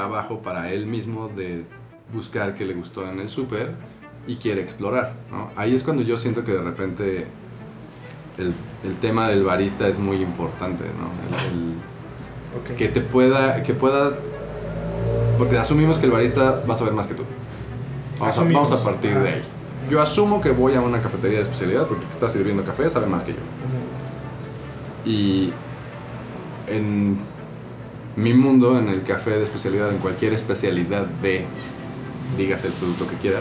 trabajo para él mismo de buscar qué le gustó en el súper y quiere explorar. ¿no? Ahí es cuando yo siento que de repente el, el tema del barista es muy importante, ¿no? El- el- Ok. que te pueda, que pueda, porque asumimos que el barista va a saber más que tú. Vamos, a, vamos a partir de ahí. Yo asumo que voy a una cafetería de especialidad porque que está sirviendo café sabe más que yo. Ujú. Y en mi mundo, en el café de especialidad, en cualquier especialidad de, digas el producto que quiera,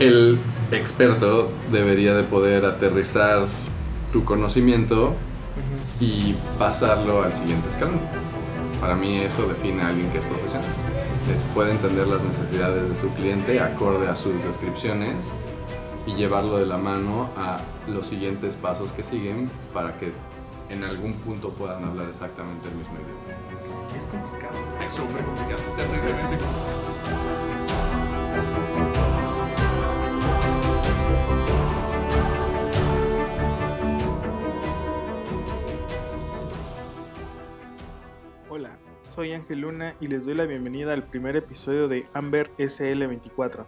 el experto debería de poder aterrizar tu conocimiento y pasarlo al siguiente escalón. Para mí eso define a alguien que es profesional. Es- puede entender las necesidades de su cliente acorde a sus descripciones y llevarlo de la mano a los siguientes pasos que siguen para que en algún punto puedan hablar exactamente el mismo idioma. Es complicado. Es súper complicado, terriblemente complicado. Hola, soy Ángel Luna y les doy la bienvenida al primer episodio de Amber SL24,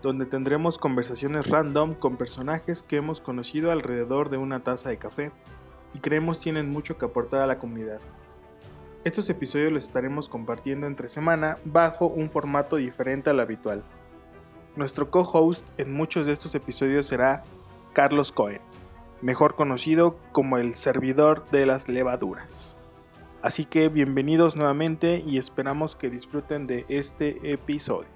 donde tendremos conversaciones random con personajes que hemos conocido alrededor de una taza de café y creemos tienen mucho que aportar a la comunidad. Estos episodios los estaremos compartiendo entre semana bajo un formato diferente al habitual. Nuestro co-host en muchos de estos episodios será Carlos Cohen, mejor conocido como el servidor de las levaduras. Así que bienvenidos nuevamente y esperamos que disfruten de este episodio.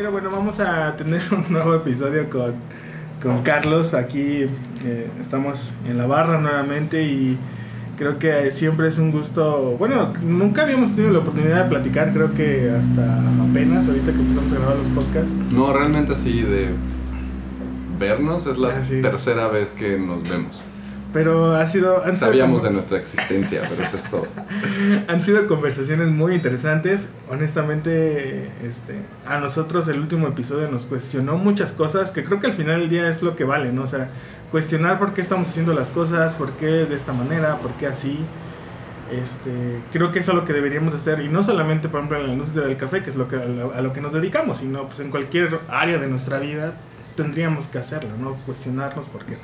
Pero bueno, vamos a tener un nuevo episodio con, con Carlos. Aquí eh, estamos en la barra nuevamente y creo que siempre es un gusto. Bueno, nunca habíamos tenido la oportunidad de platicar, creo que hasta apenas ahorita que empezamos a grabar los podcasts. No, realmente así de vernos es la Ah, sí. tercera vez que nos vemos. Pero ha sido. Han sido Sabíamos como- de nuestra existencia, pero eso es todo. Han sido conversaciones muy interesantes. Honestamente, este, a nosotros el último episodio nos cuestionó muchas cosas que creo que al final del día es lo que vale, ¿no? O sea, cuestionar por qué estamos haciendo las cosas, por qué de esta manera, por qué así. Este, creo que eso es lo que deberíamos hacer y no solamente por ejemplo en la industria del café, que es lo que a lo, a lo que nos dedicamos, sino pues en cualquier área de nuestra vida tendríamos que hacerlo, ¿no? Cuestionarnos por qué.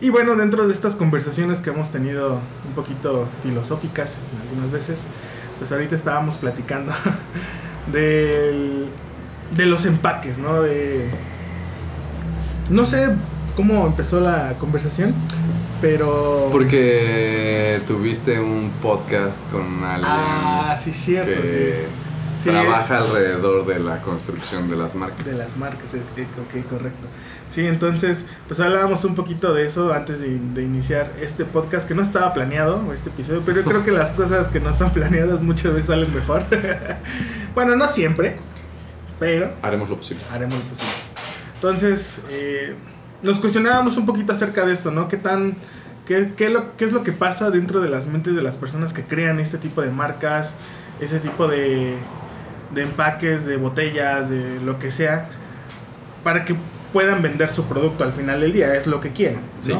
Y bueno, dentro de estas conversaciones que hemos tenido un poquito filosóficas algunas veces, pues ahorita estábamos platicando del- de los empaques, ¿no? De, no sé cómo empezó la conversación, pero... Porque tuviste un podcast con alguien Ah, sí, cierto. que sí. Sí, trabaja alrededor de la construcción de las marcas. De las marcas, ok, correcto. Sí, entonces, pues hablábamos un poquito de eso antes de, de iniciar este podcast que no estaba planeado, este episodio, pero yo creo que las cosas que no están planeadas muchas veces salen mejor. bueno, no siempre, pero Haremos lo posible. haremos lo posible. Entonces, eh, nos cuestionábamos un poquito acerca de esto, ¿no? ¿Qué tan... Qué, qué lo, ¿Qué es lo que pasa dentro de las mentes de las personas que crean este tipo de marcas, ese tipo de, de empaques, de botellas, de lo que sea, para que puedan vender su producto al final del día? Es lo que quieren, ¿no? Sí.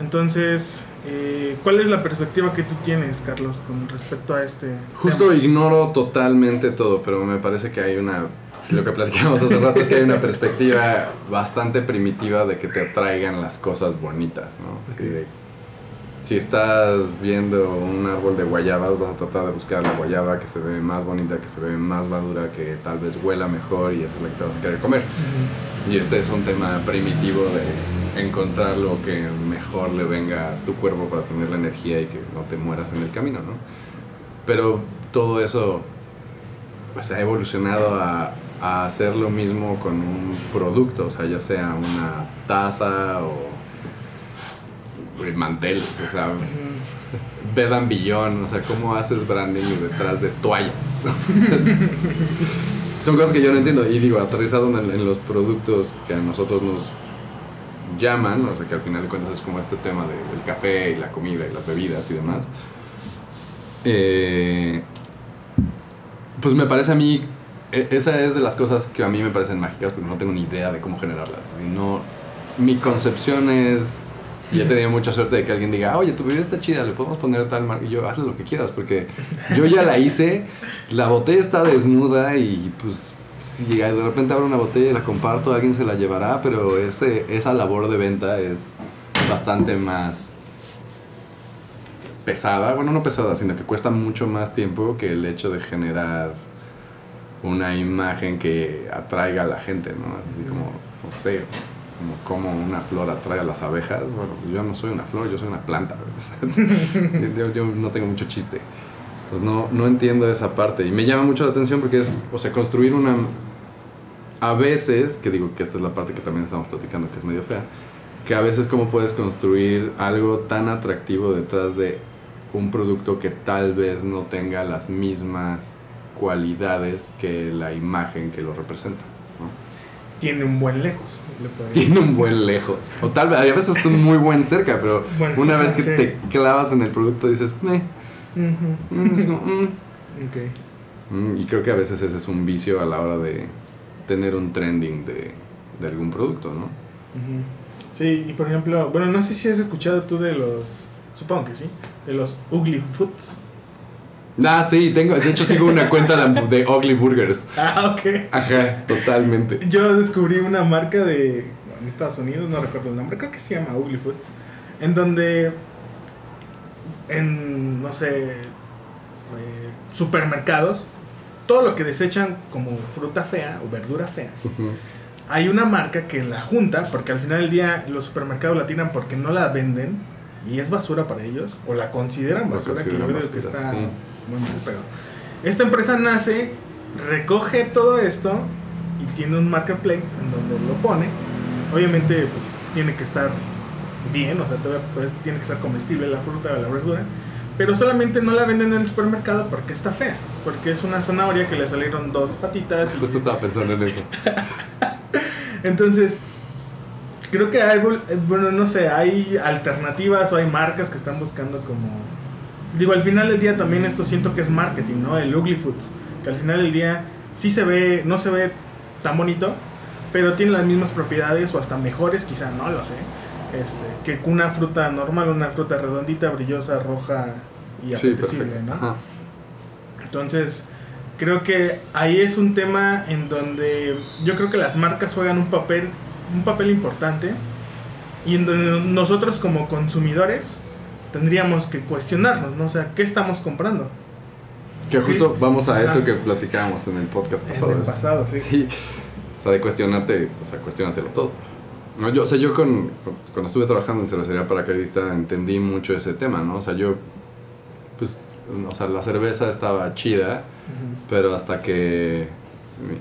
Entonces, eh, ¿cuál es la perspectiva que tú tienes, Carlos, con respecto a este Justo tema? ignoro totalmente todo, pero me parece que hay una. Lo que platicamos hace rato es que hay una perspectiva bastante primitiva de que te atraigan las cosas bonitas, ¿no? Ok. Si estás viendo un árbol de guayabas, vas a tratar de buscar la guayaba que se ve más bonita, que se ve más madura, que tal vez huela mejor y esa es la que te vas a querer comer. Ujú. Y este es un tema primitivo de encontrar lo que mejor le venga a tu cuerpo para tener la energía y que no te mueras en el camino, ¿no? Pero todo eso pues, ha evolucionado a, a hacer lo mismo con un producto, o sea, ya sea una taza o manteles, o sea. Bed and Beyond, o sea, cómo haces branding detrás de toallas. Son cosas que yo no entiendo. Y digo, aterrizado en, en los productos que a nosotros nos llaman, o sea, que al final de cuentas es como este tema de- del café y la comida y las bebidas y demás. Eh, pues me parece a mí e- esa es de las cosas que a mí me parecen mágicas porque no tengo ni idea de cómo generarlas. No, mi concepción es, y he tenido mucha suerte de que alguien diga, oye, tu bebida está chida, le podemos poner tal marca. Y yo, hazle lo que quieras porque yo ya la hice, la botella está desnuda y pues si de repente abro una botella y la comparto, alguien se la llevará, pero ese, esa labor de venta es bastante más pesada, bueno, no pesada, sino que cuesta mucho más tiempo que el hecho de generar una imagen que atraiga a la gente, ¿no? Así como, no sé, como como una flor atrae a las abejas. Bueno, pues yo no soy una flor, yo soy una planta. yo no tengo mucho chiste. Entonces no, no entiendo esa parte. Y me llama mucho la atención porque es, o sea, construir una... A veces, que digo que esta es la parte que también estamos platicando, que es medio fea, que a veces cómo puedes construir algo tan atractivo detrás de un producto que tal vez no tenga las mismas cualidades que la imagen que lo representa. Tiene un buen lejos. Tiene un buen lejos. O tal vez, a veces es un muy buen cerca, pero Bueno, una vez que sí. te clavas en el producto dices, "Meh", es como, "Mm". Ok. Mm, Y creo que a veces ese es un vicio a la hora de tener un trending de, de algún producto, ¿no? Sí, y por ejemplo, bueno, no sé si has escuchado tú de los, supongo que sí, de los Ugly Foods. Ah, sí, tengo, de hecho sigo una cuenta de, Ugly Burgers. Ah, ok. Ajá, totalmente. Yo descubrí una marca de en Estados Unidos, no recuerdo el nombre, creo que se llama Ugly Foods, en donde en no sé eh, supermercados todo lo que desechan como fruta fea o verdura fea. Hay una marca que la junta porque al final del día los supermercados la tiran porque no la venden y es basura para ellos o la consideran La basura, consideran que yo que está sí. Muy mal, pero esta empresa nace, recoge todo esto y tiene un marketplace en donde lo pone. Obviamente pues tiene que estar bien, o sea, todavía, pues, tiene que ser comestible la fruta o la verdura. Pero solamente no la venden en el supermercado porque está fea. Porque es una zanahoria que le salieron dos patitas. y- Justo estaba pensando en eso. entonces, creo que hay, eh, bueno, no sé, hay alternativas o hay marcas que están buscando como... Digo, al final del día también esto siento que es marketing, ¿no? El Ugly Foods, que al final del día sí se ve, no se ve tan bonito, pero tiene las mismas propiedades o hasta mejores, quizá, no lo sé, este, que una fruta normal, una fruta redondita, brillosa, roja y apetecible. ¿no? Ajá. Entonces, creo que ahí es un tema en donde yo creo que las marcas juegan un papel, un papel importante y en donde nosotros como consumidores tendríamos que cuestionarnos, ¿no? O sea, ¿qué estamos comprando? Que justo vamos a eso que platicábamos en el podcast En pasado. el es- pasado, sí. Sí. O sea, de cuestionarte, o sea, cuestionatelo todo. No, yo, o sea, yo con, cuando estuve trabajando en cervecería paracaidista entendí mucho ese tema, ¿no? O sea, yo, pues, o sea, la cerveza estaba chida, pero hasta que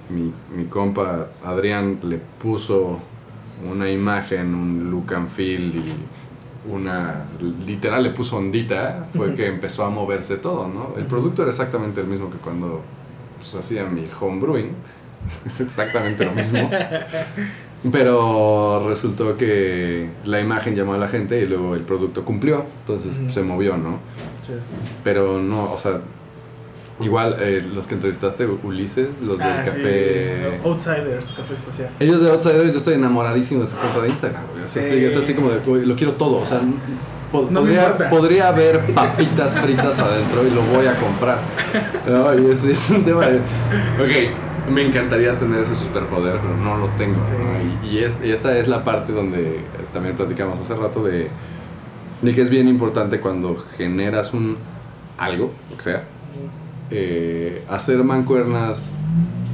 mi, mi, mi compa Adrián le puso una imagen, un look and feel y una, literal le puso ondita, fue que empezó a moverse todo, ¿no? El producto era exactamente el mismo que cuando pues, hacía mi home brewing, exactamente lo mismo. Pero resultó que la imagen llamó a la gente y luego el producto cumplió, entonces se movió, ¿no? Pero no, o sea, igual eh, los que entrevistaste, Ulises, los del Ah, sí, café... Outsiders, Café Espacial. Ellos de Outsiders, yo estoy enamoradísimo de su cuenta de Instagram, güey. O sea, Sí. sí, es así como de, güey, lo quiero todo. O sea, po- No me podría, podría haber papitas fritas adentro y lo voy a comprar. No, y es, es un tema de. Ok, me encantaría tener ese superpoder, pero no lo tengo. Y, y es- y esta es la parte donde eh, también platicamos hace rato de, de que es bien importante cuando generas un algo, lo que sea, eh, hacer mancuernas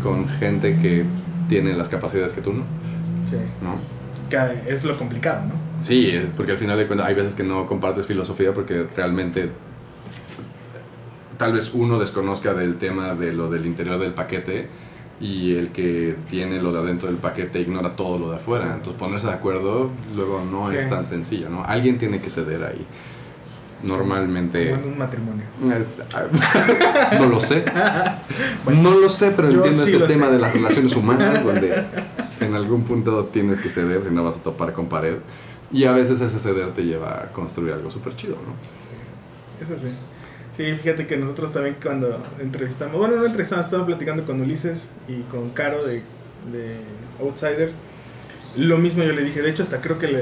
con gente que tiene las capacidades que tú no, Sí. ¿no? Que es lo complicado, ¿no? Sí, eh, porque al final de cuentas hay veces que no compartes filosofía porque realmente tal vez uno desconozca del tema de lo del interior del paquete y el que tiene lo de adentro del paquete ignora todo lo de afuera. Entonces ponerse de acuerdo luego no es tan sencillo, ¿no? Alguien tiene que ceder ahí. Normalmente... Como en un matrimonio. No lo sé. No lo sé, pero entiendo sí este tema sé. de las relaciones humanas, donde en algún punto tienes que ceder, si no vas a topar con pared. Y a veces ese ceder te lleva a construir algo súper chido, ¿no? Eso sí. Sí, fíjate que nosotros también cuando entrevistamos, bueno, no entrevistamos, estaba platicando con Ulises y con Caro de, de Outsider. Lo mismo yo le dije, de hecho hasta creo que le,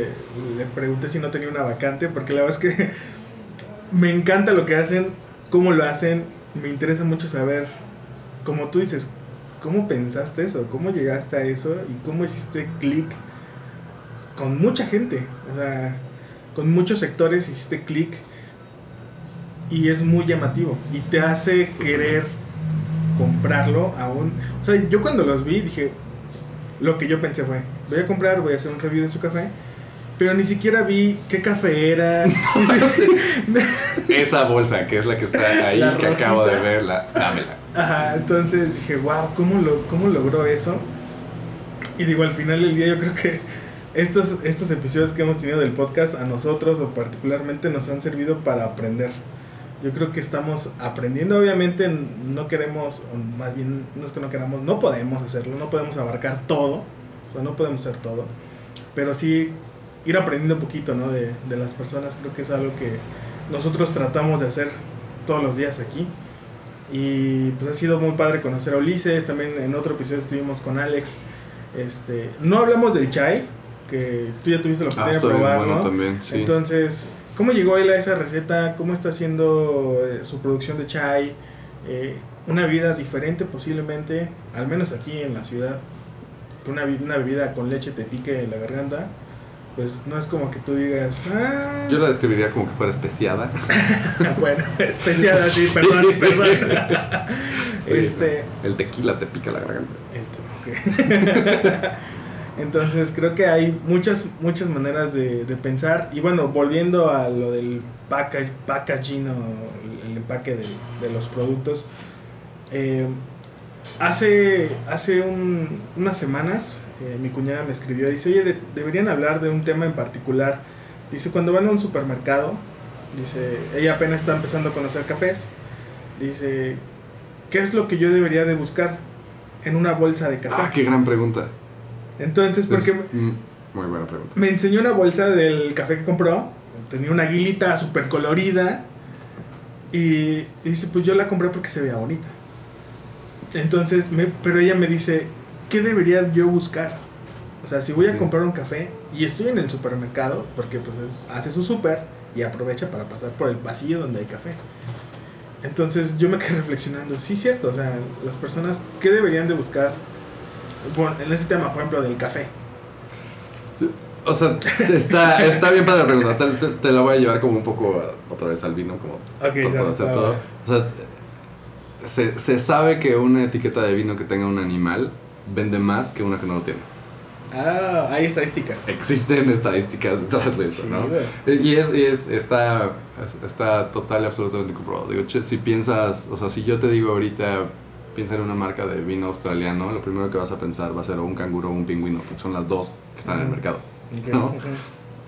le pregunté si no tenía una vacante, porque la verdad es que me encanta lo que hacen, cómo lo hacen, me interesa mucho saber, como tú dices, cómo pensaste eso, cómo llegaste a eso y cómo hiciste clic con mucha gente, o sea, con muchos sectores hiciste clic y es muy llamativo y te hace querer comprarlo aún. O sea, yo cuando los vi dije, lo que yo pensé fue, voy a comprar, voy a hacer un review de su café. Pero ni siquiera vi qué café era. Esa bolsa, que es la que está ahí, La que acabo de rojita. verla, dámela. Ajá, entonces dije, wow, ¿cómo, lo, ¿cómo logró eso? Y digo, al final del día yo creo que estos, estos episodios que hemos tenido del podcast a nosotros o particularmente nos han servido para aprender. Yo creo que estamos aprendiendo, obviamente no queremos, o más bien no es que no queramos, no podemos hacerlo, no podemos abarcar todo, o sea, no podemos hacer todo, pero sí ir aprendiendo un poquito ¿no? de, de las personas, creo que es algo que nosotros tratamos de hacer todos los días aquí. Y pues ha sido muy padre conocer a Ulises. También en otro episodio estuvimos con Alex. Este, no hablamos del chai, que tú ya tuviste la Ah, oportunidad de está bien probar, bueno ¿no? también, sí. Entonces, ¿cómo llegó él a esa receta? ¿Cómo está haciendo eh, su producción de chai? Eh, una vida diferente posiblemente, al menos aquí en la ciudad, que una, una bebida con leche te pique la garganta. Pues no es como que tú digas, ah, Yo la describiría como que fuera especiada. bueno, especial así, perdón, perdón. Sí, este, El tequila te pica la garganta. Entonces creo que hay muchas muchas maneras de, de pensar y bueno volviendo a lo del package, packaging o el empaque de, de los productos eh, hace hace un- unas semanas eh, mi cuñada me escribió dice oye de- deberían hablar de un tema en particular dice cuando van a un supermercado dice ella apenas está empezando a conocer cafés dice qué es lo que yo debería de buscar en una bolsa de café Ah, qué gran pregunta. entonces, porque Es, muy buena pregunta. me enseñó una bolsa del café que compró, tenía una aguilita súper colorida, y, y dice, pues yo la compré porque se veía bonita. Entonces, me, pero ella me dice, ¿qué debería yo buscar? O sea, si voy a Sí. comprar un café y estoy en el supermercado, porque pues es- hace su súper y aprovecha para pasar por el pasillo donde hay café. Entonces yo me quedé reflexionando, sí, cierto, o sea, las personas, ¿qué deberían de buscar? Bueno, en ese tema, por ejemplo, del café. O sea, está, está bien para la pregunta. Te, te- te la voy a llevar como un poco a- otra vez al vino, como Ok, por todo, ya, hacer todo. O sea, se, se sabe que una etiqueta de vino que tenga un animal vende más que una que no lo tiene. Ah, hay estadísticas. Existen estadísticas detrás de eso, ¿no? Y es, y es está, está total y absolutamente comprobado. Digo, che, si piensas, o sea, si yo te digo ahorita, piensa en una marca de vino australiano, lo primero que vas a pensar va a ser o un canguro o un pingüino, porque son las dos que están en el mercado. ¿no?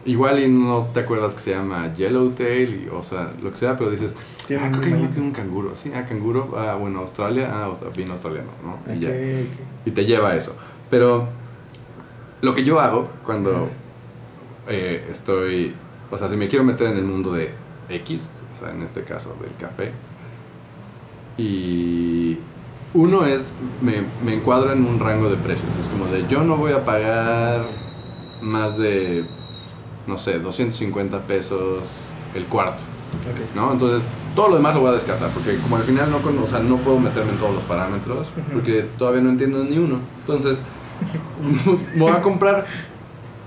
Igual y no te acuerdas que se llama Yellowtail, y, o sea, lo que sea, pero dices, ah, creo que hay un canguro. Sí, ah, canguro, ah, bueno, Australia, ah, vino australiano, ¿no? Y ya. Y te lleva a eso. Pero lo que yo hago cuando eh, estoy, o sea, si me quiero meter en el mundo de X, o sea, en este caso del café, y uno es, me, me encuadro en un rango de precios. Es como de, yo no voy a pagar más de, no sé, 250 pesos el cuarto. ¿no? Entonces, todo lo demás lo voy a descartar, porque como al final no, con- o sea, no puedo meterme en todos los parámetros, porque todavía no entiendo ni uno. Entonces, voy a comprar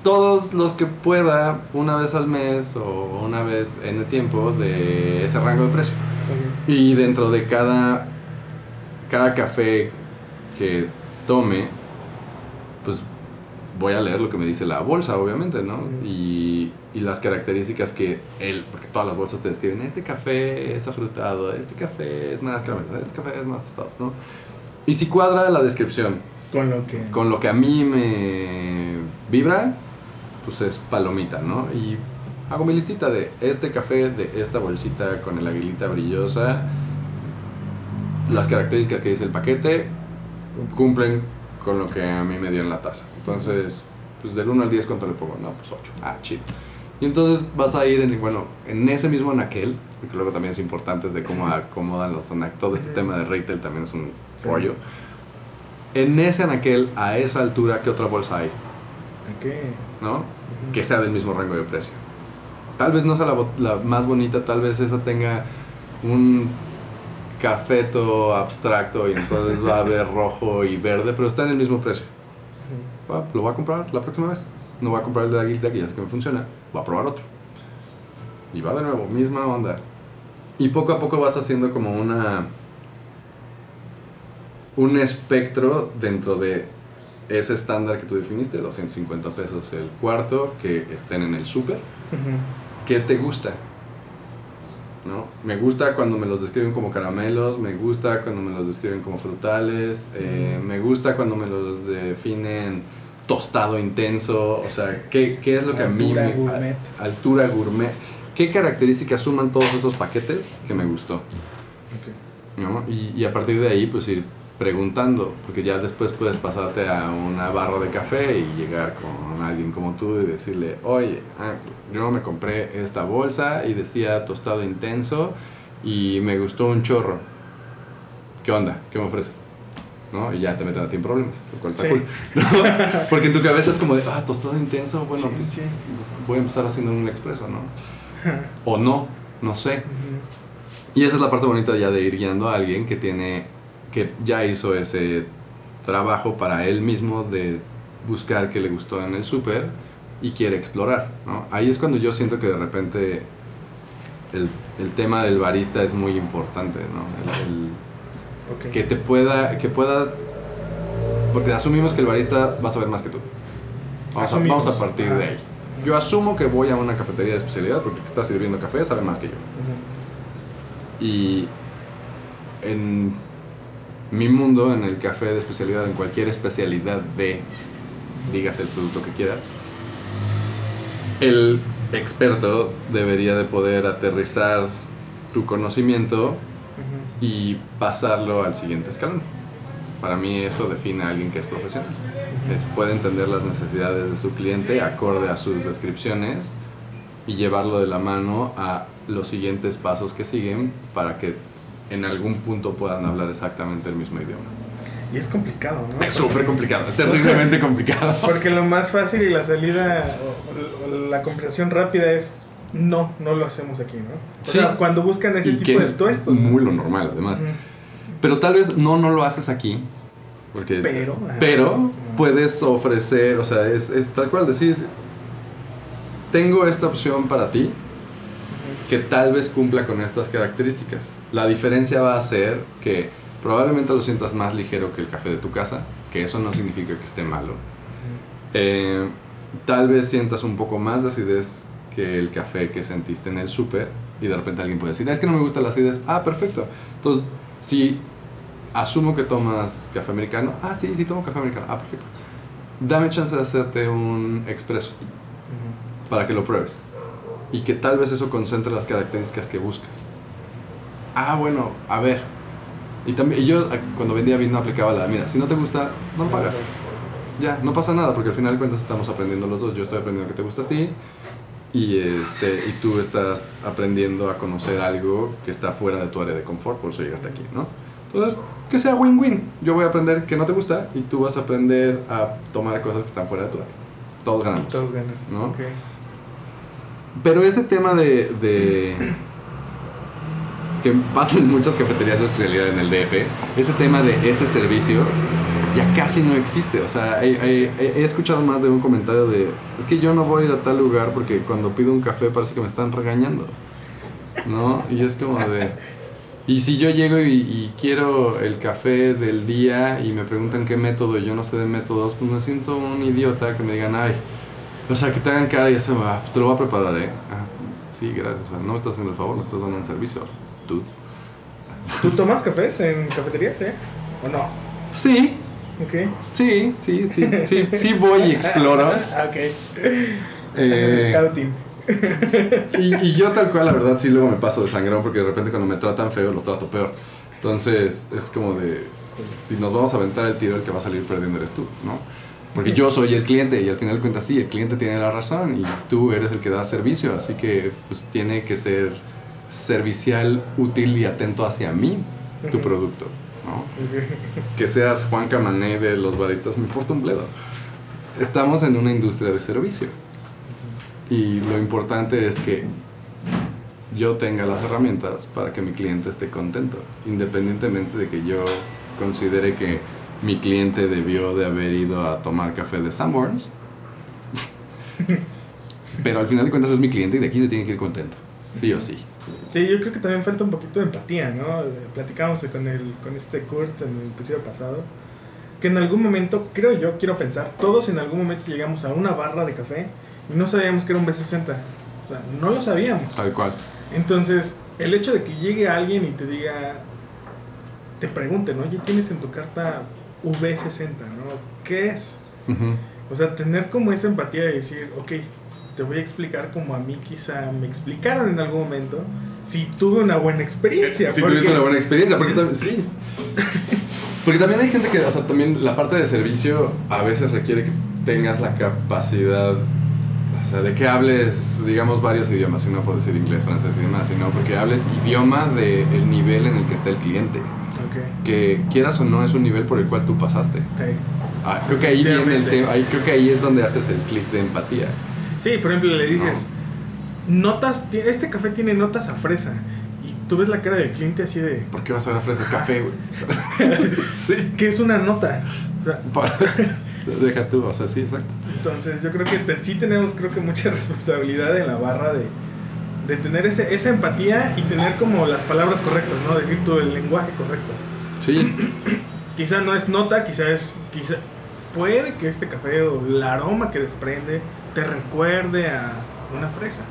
todos los que pueda una vez al mes o una vez en el tiempo de ese rango de precio. Y dentro de cada, cada café que tome, voy a leer lo que me dice la bolsa, obviamente, ¿no? Ujú. Y, y las características que él, porque todas las bolsas te describen, este café es afrutado, este café es más caramelizado, este café es más tostado, ¿no? Y si cuadra la descripción Con lo que. con lo que a mí me vibra, pues es palomita, ¿no? Y hago mi listita de este café, de esta bolsita con el aguilita brillosa, las características que dice el paquete, cumplen con lo que a mí me dio en la taza. Entonces, pues del 1 al 10, ¿cuánto le pongo? No, pues 8. Ah, chido. Y entonces vas a ir en, bueno, en ese mismo anaquel, porque luego también es importante de cómo acomodan los anaqueles. Todo este tema de retail también es un rollo. En ese anaquel, a esa altura, ¿qué otra bolsa hay? ¿Qué? ¿No? Que sea del mismo rango de precio. Tal vez no sea la, la más bonita, tal vez esa tenga un cafeto abstracto y entonces va a haber rojo y verde, pero está en el mismo precio. lo voy a comprar la próxima vez. No voy a comprar el de la guilda que ya sé que me funciona. Voy a probar otro. Y va de nuevo, misma onda. Y poco a poco vas haciendo como una. Un espectro dentro de ese estándar que tú definiste, 250 pesos el cuarto, que estén en el súper. ¿Qué te gusta? ¿No? Me gusta cuando me los describen como caramelos, me gusta cuando me los describen como frutales, eh, me gusta cuando me los definen tostado intenso, o sea, ¿qué, qué es lo que a mí me... Gourmet. altura gourmet. ¿Qué características suman todos esos paquetes que me gustó? ¿no? Y, y, a partir de ahí, pues ir preguntando, porque ya después puedes pasarte a una barra de café y llegar con alguien como tú y decirle, oye, ah, yo me compré esta bolsa y decía tostado intenso y me gustó un chorro. ¿Qué onda? ¿Qué me ofreces? ¿no? Y ya te meten a ti en problemas, lo cual está cool. Porque en tu cabeza es como de, ah, tostado intenso, bueno, pues, voy a empezar haciendo un expreso, ¿no? o no, no sé. Y esa es la parte bonita ya de ir guiando a alguien que tiene, que ya hizo ese trabajo para él mismo de buscar qué le gustó en el súper y quiere explorar, ¿no? Ahí es cuando yo siento que de repente el, el tema del barista es muy importante, ¿no? El, Que te pueda, que pueda, porque asumimos que el barista va a saber más que tú. Vamos, a, vamos a, partir de ahí. Yo asumo que voy a una cafetería de especialidad porque el que está sirviendo café sabe más que yo. Y en mi mundo, en el café de especialidad, en cualquier especialidad de, digas el producto que quiera, el experto debería de poder aterrizar tu conocimiento y pasarlo al siguiente escalón. Para mí eso define a alguien que es profesional. Es, puede entender las necesidades de su cliente acorde a sus descripciones y llevarlo de la mano a los siguientes pasos que siguen para que en algún punto puedan hablar exactamente el mismo idioma. Y es complicado, ¿no? Es súper complicado, es terriblemente complicado. Porque lo más fácil y la salida, o, la conversación rápida es no, no lo hacemos aquí, ¿no? O sí. sea, cuando buscan ese tipo de tuestos. Muy lo normal, además. Pero tal vez no, no lo haces aquí. Porque, pero, pero puedes ofrecer, o sea, es, es tal cual decir, tengo esta opción para ti que tal vez cumpla con estas características. La diferencia va a ser que probablemente lo sientas más ligero que el café de tu casa, que eso no significa que esté malo. Eh, tal vez sientas un poco más de acidez que el café que sentiste en el súper y de repente alguien puede decir, es que no me gusta la acidez. Ah, perfecto. Entonces, si asumo que tomas café americano, ah, sí, sí tomo café americano. Ah, perfecto. Dame chance de hacerte un expreso para que lo pruebes y que tal vez eso concentre las características que buscas. Ah, bueno, a ver, y, también, yo cuando vendía vino aplicaba la, mira, si no te gusta, no lo pagas. Ya, no pasa nada, porque al final de cuentas estamos aprendiendo los dos. Yo estoy aprendiendo que te gusta a ti y, este, y tú estás aprendiendo a conocer algo que está fuera de tu área de confort, por eso llegaste aquí, ¿no? Entonces, que sea win-win. Yo voy a aprender que no te gusta y tú vas a aprender a tomar cosas que están fuera de tu área. Todos ganamos. Todos ganan. ¿no? Pero ese tema de, de que pasa en muchas cafeterías de especialidad en el DF, ese tema de ese servicio ya casi no existe. O sea, he, escuchado más de un comentario de, es que yo no voy a ir a tal lugar porque cuando pido un café parece que me están regañando. ¿No? Y es como de... Y si yo llego y, quiero el café del día y me preguntan qué método y yo no sé de métodos, pues me siento un idiota que me digan, ay, o sea, que te hagan cara y ya se va, pues te lo voy a preparar, ¿eh? Ah, sí, gracias. O sea, no me estás haciendo el favor, me estás dando un servicio. ¿Tú? ¿Tú tomas cafés en cafeterías, eh? ¿O no? Sí. Ok. Sí, sí, sí, sí, sí voy y exploro. ok. Eh, Scouting. y, y yo tal cual, la verdad, sí luego me paso de sangrón porque de repente cuando me tratan feo los trato peor. Entonces es como de, si nos vamos a aventar el tiro, el que va a salir perdiendo eres tú, ¿no? Porque yo soy el cliente y al final de cuentas sí, el cliente tiene la razón y tú eres el que da servicio, así que pues tiene que ser servicial, útil y atento hacia mí, tu producto. ¿no? Que seas Juan Camané de los baristas, me importa un bledo. Estamos en una industria de servicio. Y lo importante es que yo tenga las herramientas para que mi cliente esté contento, independientemente de que yo considere que mi cliente debió de haber ido a tomar café de Sanborns. Pero al final de cuentas es mi cliente y de aquí se tiene que ir contento, sí o sí. Sí, yo creo que también falta un poquito de empatía, ¿no? Platicamos con, el, con este Kurt en el episodio pasado, que en algún momento, creo yo, quiero pensar, todos en algún momento llegamos a una barra de café y no sabíamos que era un B60. O sea, no lo sabíamos. Tal cual. Entonces, el hecho de que llegue alguien y te diga, te pregunten, oye, tienes en tu carta V60, ¿no? ¿Qué es? O sea, tener como esa empatía de decir, ok, te voy a explicar como a mí quizá me explicaron en algún momento si tuve una buena experiencia. Si tuviste una buena experiencia, porque también, sí. Porque también hay gente que, o sea, también la parte de servicio a veces requiere que tengas la capacidad, o sea, de que hables, digamos, varios idiomas, y no por decir inglés, francés y demás, sino porque hables idioma del nivel en el que está el cliente. Que quieras o no es un nivel por el cual tú pasaste. Ah, creo que ahí viene el tema, creo que ahí es donde haces el clic de empatía. Sí, por ejemplo, le dices, notas, este café tiene notas a fresa. Y tú ves la cara del cliente así de... ¿Por qué vas a ver a fresa? Es café, güey. sí. Que es una nota. Deja tú, o sea, sí, exacto. Entonces, yo creo que sí tenemos, creo que mucha responsabilidad en la barra de, de tener ese, esa empatía y tener como las palabras correctas, ¿no? Decir tú el lenguaje correcto. Sí. quizá no es nota, quizá es. Quizá, puede que este café o el aroma que desprende te recuerde a una fresa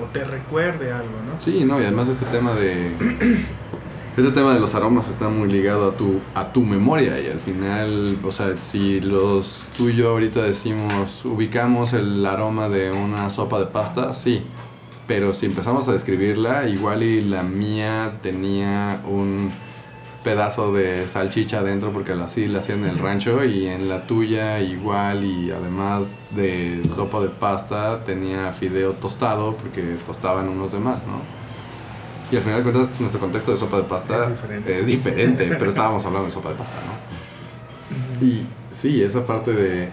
o te recuerde algo, ¿no? Sí, no, y además este tema de este tema de los aromas está muy ligado a tu a tu memoria y al final, o sea, si los tú y yo ahorita decimos ubicamos el aroma de una sopa de pasta, sí, pero si empezamos a describirla, igual y la mía tenía un pedazo de salchicha adentro porque así la hacían en el rancho y en la tuya igual y además de sopa de pasta tenía fideo tostado porque tostaban unos demás, ¿no? Y al final de cuentas nuestro contexto de sopa de pasta es diferente, pero estábamos hablando de sopa de pasta, ¿no? Y sí, esa parte de...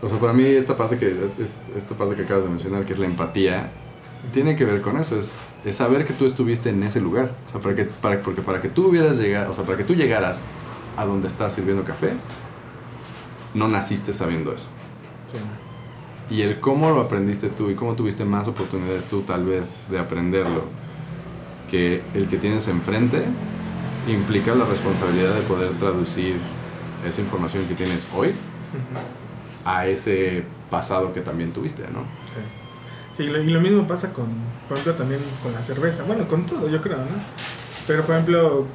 O sea, para mí esta parte que, es, esta parte que acabas de mencionar, que es la empatía, tiene que ver con eso, es, es, saber que tú estuviste en ese lugar. O sea, para que, para, porque para que tú hubieras llegado, o sea, para que tú llegaras a donde estás sirviendo café, no naciste sabiendo eso. Sí. Y el cómo lo aprendiste tú y cómo tuviste más oportunidades tú tal vez de aprenderlo que el que tienes enfrente implica la responsabilidad de poder traducir esa información que tienes hoy a ese pasado que también tuviste, ¿no? Sí. Sí, y lo mismo pasa con, por ejemplo, también con la cerveza. Bueno, con todo, yo creo, ¿no? Pero, por ejemplo,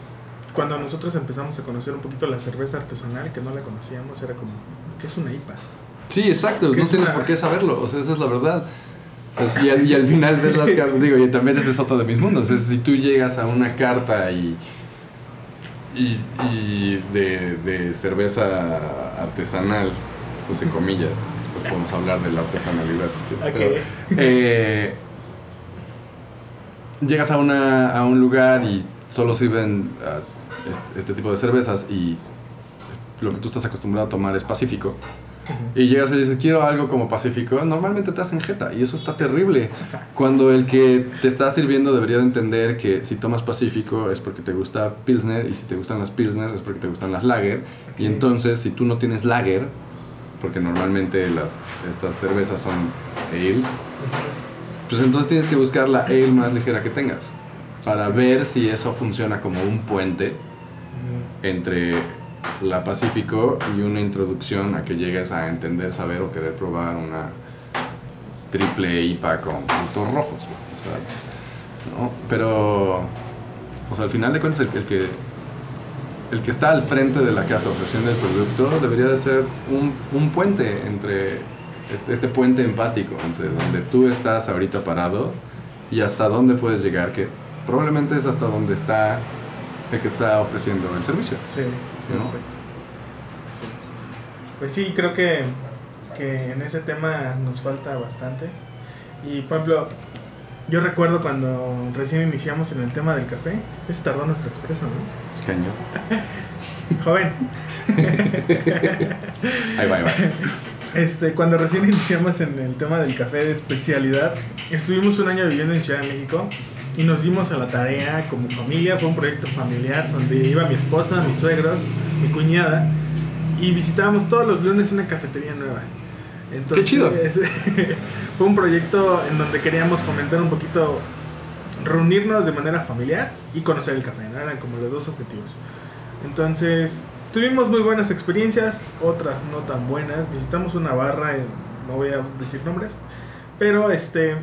cuando nosotros empezamos a conocer un poquito la cerveza artesanal, que no la conocíamos, era como, ¿qué es una IPA? Sí, exacto, no tienes por qué saberlo, o sea, esa es la verdad. Y al, y al final ves las cartas, digo, y también ese es otro de mis mundos, es si tú llegas a una carta y, y, y de, de cerveza artesanal, pues en comillas, podemos hablar de la artesanalidad. Eh, llegas a, una, a un lugar y solo sirven ah, este, tipo de cervezas y lo que tú estás acostumbrado a tomar es pacífico. Y llegas y dices, quiero algo como pacífico, normalmente te hacen jeta y eso está terrible. Cuando el que te está sirviendo debería de entender que si tomas pacífico es porque te gusta Pilsner y si te gustan las Pilsner es porque te gustan las Lager. Y entonces si tú no tienes Lager, porque normalmente las, estas cervezas son ales, pues entonces tienes que buscar la ale más ligera que tengas para ver si eso funciona como un puente entre la Pacífico y una introducción a que llegues a entender, saber o querer probar una triple IPA con frutos rojos. ¿no? Pero, o sea, al final de cuentas, el que el que está al frente de la casa ofreciendo el producto debería de ser un, un puente entre este, este puente empático entre donde tú estás ahorita parado y hasta dónde puedes llegar, que probablemente es hasta donde está el que está ofreciendo el servicio. Sí, sí, exacto. Pues sí, creo que, que en ese tema nos falta bastante. Y por ejemplo, Yo recuerdo cuando recién iniciamos en el tema del café, ese tardó nuestro expreso, ¿no? Caño. Joven. Ahí va, ahí va. Este, cuando recién iniciamos en el tema del café de especialidad, estuvimos un año viviendo en Ciudad de México y nos dimos a la tarea como familia, fue un proyecto familiar donde iba mi esposa, mis suegros, mi cuñada y visitábamos todos los lunes una cafetería nueva. ¡Qué chido! fue un proyecto en donde queríamos fomentar un poquito, reunirnos de manera familiar y conocer el café, ¿no? eran como los dos objetivos. Entonces, tuvimos muy buenas experiencias, otras no tan buenas. Visitamos una barra, no voy a decir nombres, pero este,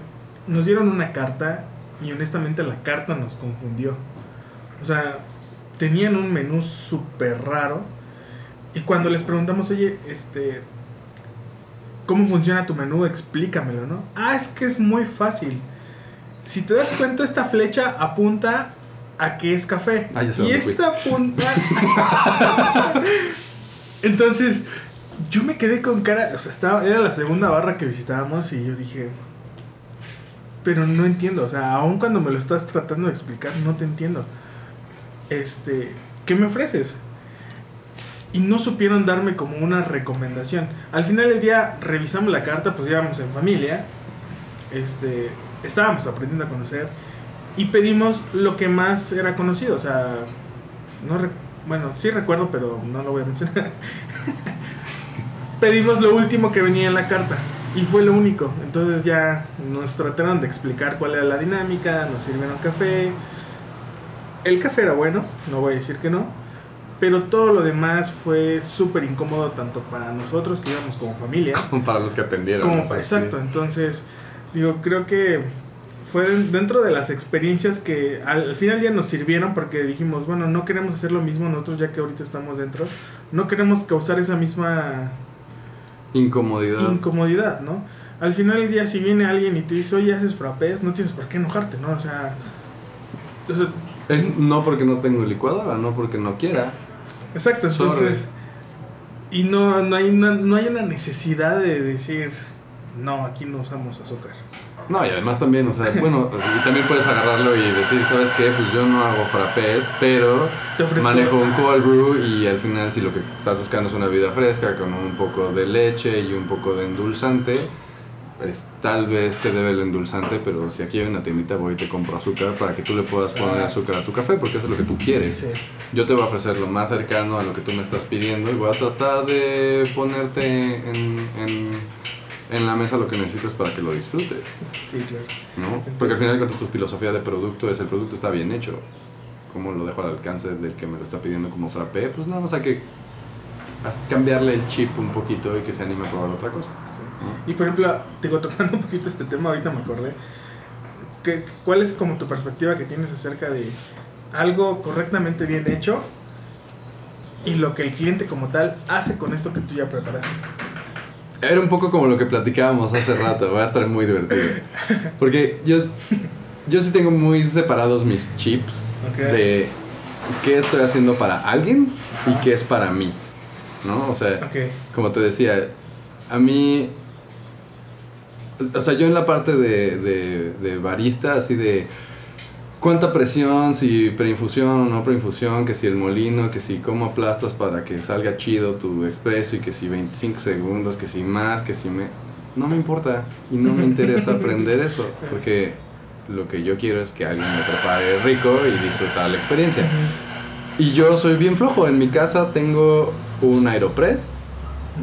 nos dieron una carta y honestamente la carta nos confundió. O sea, tenían un menú súper raro. Y cuando les preguntamos, oye, este, ¿cómo funciona tu menú? Explícamelo, ¿no? Ah, es que es muy fácil. Si te das cuenta, esta flecha apunta a que es café. Ah, y esta apunta. Entonces, yo me quedé con cara. O sea, estaba, era la segunda barra que visitábamos y yo dije. Pero no entiendo. O sea, aun cuando me lo estás tratando de explicar, no te entiendo. Este. ¿Qué me ofreces? Y no supieron darme como una recomendación. Al final del día revisamos la carta, pues íbamos en familia. Este. Estábamos aprendiendo a conocer. Y pedimos lo que más era conocido. O sea. No bueno, sí recuerdo, pero no lo voy a mencionar. pedimos lo último que venía en la carta. Y fue lo único. Entonces ya nos trataron de explicar cuál era la dinámica, nos sirvieron café. El café era bueno, no voy a decir que no. Pero todo lo demás fue súper incómodo tanto para nosotros que íbamos como familia. Para los que atendieron. Como, exacto, sí. entonces digo, creo que fue den- dentro de las experiencias que al, al final día nos sirvieron porque dijimos, bueno, no queremos hacer lo mismo nosotros ya que ahorita estamos dentro, no queremos causar esa misma Incomodidad. incomodidad, ¿no? Al final del día, si viene alguien y te dice, oye, haces frappés, no tienes por qué enojarte, ¿no? O sea, o sea, es no porque no tengo licuadora, no porque no quiera. Exacto, entonces... Y no, no, hay una, no hay una necesidad de decir, no, aquí no usamos azúcar. No, y además también, o sea, bueno, y también puedes agarrarlo y decir, ¿sabes qué? Pues yo no hago frappés, pero manejo un cold brew y al final si lo que estás buscando es una vida fresca con un poco de leche y un poco de endulzante, pues tal vez te debe el endulzante, pero si aquí hay una tiendita voy y te compro azúcar para que tú le puedas poner azúcar a tu café porque eso es lo que tú quieres. Sí. Yo te voy a ofrecer lo más cercano a lo que tú me estás pidiendo y voy a tratar de ponerte en, en, en la mesa lo que necesitas para que lo disfrutes. Sí, claro. ¿no? Porque al final tu filosofía de producto es el producto está bien hecho. ¿Cómo lo dejo al alcance del que me lo está pidiendo como frappé? Pues nada más hay que cambiarle el chip un poquito y que se anime a probar otra cosa. Y por ejemplo, digo, tocando un poquito este tema, ahorita me acordé. ¿qué- ¿Cuál es como tu perspectiva que tienes acerca de algo correctamente bien hecho y lo que el cliente como tal hace con esto que tú ya preparaste? Era un poco como lo que platicábamos hace rato, va a estar muy divertido. Porque yo, yo sí tengo muy separados mis chips de qué estoy haciendo para alguien y qué es para mí. ¿No? O sea, como te decía, a mí. O sea, yo en la parte de, de, de barista, así de. ¿Cuánta presión? Si preinfusión o no preinfusión, que si el molino, que si cómo aplastas para que salga chido tu expreso y que si 25 segundos, que si más, que si me... No me importa y no me interesa aprender eso, porque lo que yo quiero es que alguien me prepare rico y disfrutar la experiencia. Y yo soy bien flojo. En mi casa tengo un Aeropress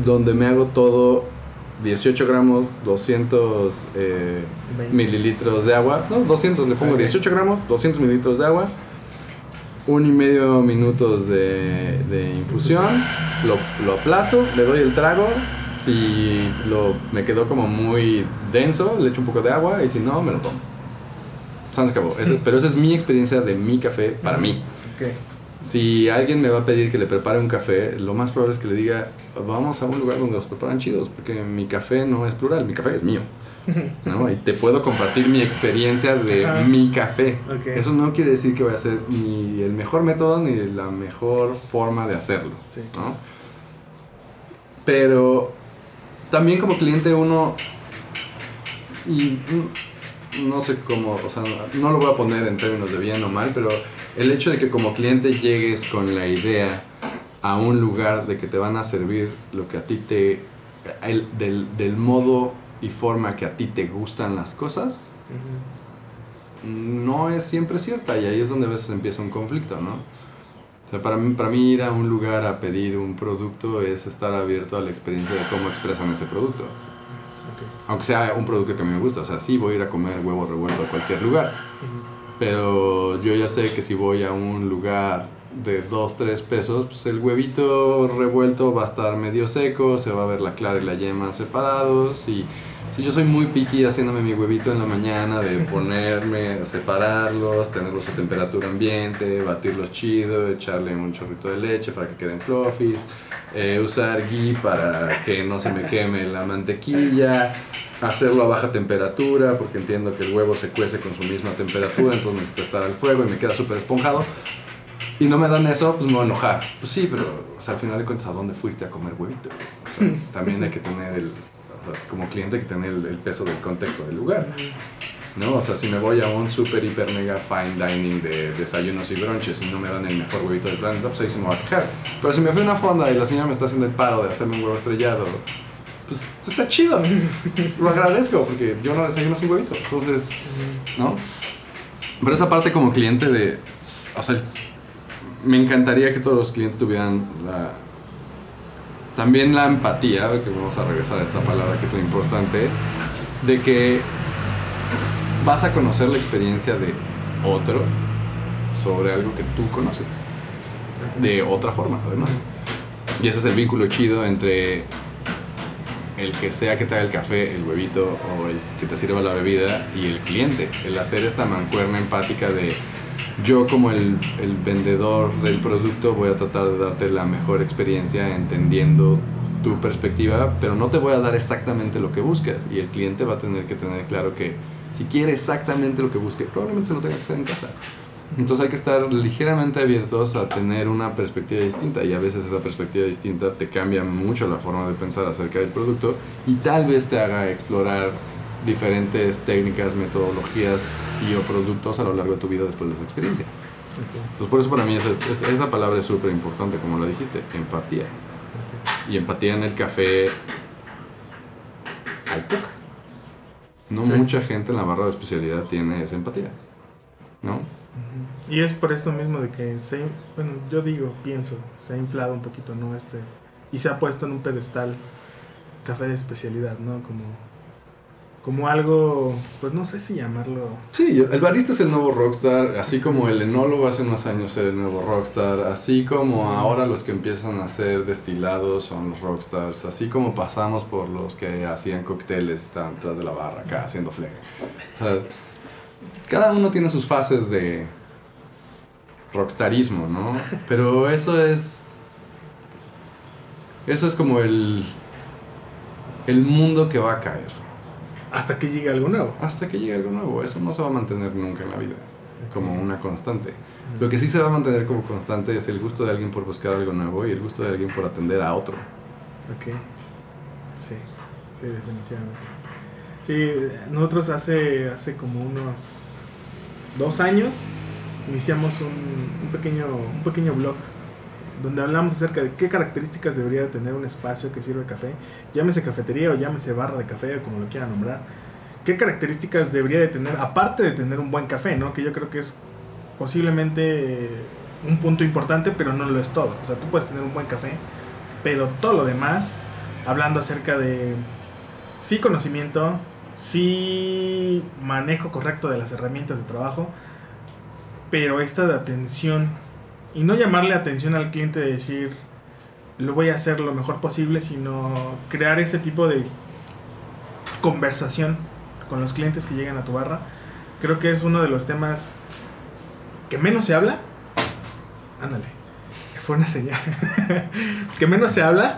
donde me hago todo 18 gramos, 200 eh, mililitros de agua. No, 200, le pongo Ok. 18 gramos, 200 mililitros de agua. Un y medio minutos de, de infusión. Lo, lo aplasto, le doy el trago. Si lo, me quedó como muy denso, le echo un poco de agua. Y si no, me lo tomo. Se acabó. Ese- pero esa es mi experiencia de mi café para mí. ok. Si alguien me va a pedir que le prepare un café, lo más probable es que le diga, vamos a un lugar donde los preparan chidos, porque mi café no es plural, mi café es mío. ¿no? Y te puedo compartir mi experiencia de Ajá. mi café. Eso no quiere decir que voy a ser ni el mejor método ni la mejor forma de hacerlo. Sí. ¿no? Pero también como cliente uno... Y no sé cómo, o sea, no lo voy a poner en términos de bien o mal, pero el hecho de que como cliente llegues con la idea a un lugar de que te van a servir lo que a ti te, el, del, del modo y forma que a ti te gustan las cosas, no es siempre cierta y ahí es donde a veces empieza un conflicto, ¿no? O sea, para mí, para mí ir a un lugar a pedir un producto es estar abierto a la experiencia de cómo expresan ese producto. Aunque sea un producto que a mí me gusta, o sea, sí voy a ir a comer huevo revuelto a cualquier lugar, pero yo ya sé que si voy a un lugar de 2, 3 pesos, pues el huevito revuelto va a estar medio seco, se va a ver la clara y la yema separados y si yo soy muy piqui haciéndome mi huevito en la mañana, de ponerme, separarlos, tenerlos a temperatura ambiente, batirlos chido, echarle un chorrito de leche para que queden fluffies, eh, usar ghee para que no se me queme la mantequilla, hacerlo a baja temperatura, porque entiendo que el huevo se cuece con su misma temperatura, entonces necesito estar al fuego y me queda súper esponjado. Y no me dan eso, pues me voy a enojar. Pues sí, pero al final de cuentas, ¿a dónde fuiste a comer huevito? también hay que tener el, como cliente que tener el, peso del contexto del lugar. ¿no? O sea, si me voy a un super, hiper, mega fine dining de desayunos y brunches y no me dan el mejor huevito del planeta, pues ahí se me va a quejar. Pero si me fui a una fonda y la señora me está haciendo el paro de hacerme un huevo estrellado, pues está chido. Lo agradezco porque yo no desayuno sin huevito. Entonces, ¿no? Pero esa parte como cliente de, o sea, me encantaría que todos los clientes tuvieran la, también la empatía, que vamos a regresar a esta palabra que es lo importante, de que vas a conocer la experiencia de otro sobre algo que tú conoces. De otra forma, además. Y ese es el vínculo chido entre el que sea que te haga el café, el huevito o el que te sirva la bebida y el cliente. El hacer esta mancuerna empática de yo como el, el, vendedor del producto voy a tratar de darte la mejor experiencia entendiendo tu perspectiva, pero no te voy a dar exactamente lo que buscas y el cliente va a tener que tener claro que si quiere exactamente lo que busque, probablemente se lo tenga que hacer en casa. Entonces hay que estar ligeramente abiertos a tener una perspectiva distinta y a veces esa perspectiva distinta te cambia mucho la forma de pensar acerca del producto y tal vez te haga explorar diferentes técnicas, metodologías y o productos a lo largo de tu vida después de esa experiencia. Entonces por eso para mí esa, esa palabra es súper importante, como lo dijiste, empatía. Y empatía en el café hay poca. No mucha gente en la barra de especialidad tiene esa empatía. ¿No? Y es por esto mismo de que se, bueno, yo digo, pienso, se ha inflado un poquito, ¿no? Este, y se ha puesto en un pedestal café de especialidad, ¿no? Como como algo, pues no sé si llamarlo. Sí, el barista es el nuevo rockstar, así como el enólogo hace unos años era el nuevo rockstar, así como ahora los que empiezan a hacer destilados son los rockstars, así como pasamos por los que hacían cócteles, están detrás de la barra acá haciendo flega. O sea, cada uno tiene sus fases de rockstarismo, ¿no? Pero eso es... Eso es como el... El mundo que va a caer. Hasta que llegue algo nuevo. Hasta que llegue algo nuevo. Eso no se va a mantener nunca en la vida como una constante. Lo que sí se va a mantener como constante es el gusto de alguien por buscar algo nuevo y el gusto de alguien por atender a otro. Ok. Sí, sí, definitivamente. Sí, nosotros hace, hace como unos dos años iniciamos un, un, pequeño, un pequeño blog donde hablamos acerca de qué características debería tener un espacio que sirve café, llámese cafetería o llámese barra de café, o como lo quieran nombrar. ¿Qué características debería de tener, aparte de tener un buen café, ¿no? que yo creo que es posiblemente un punto importante, pero no lo es todo. O sea, tú puedes tener un buen café, pero todo lo demás, hablando acerca de sí conocimiento, sí manejo correcto de las herramientas de trabajo, pero esta de atención y no llamarle atención al cliente de decir lo voy a hacer lo mejor posible, sino crear ese tipo de conversación con los clientes que llegan a tu barra. Creo que es uno de los temas que menos se habla. Ándale, fue una señal. que menos se habla.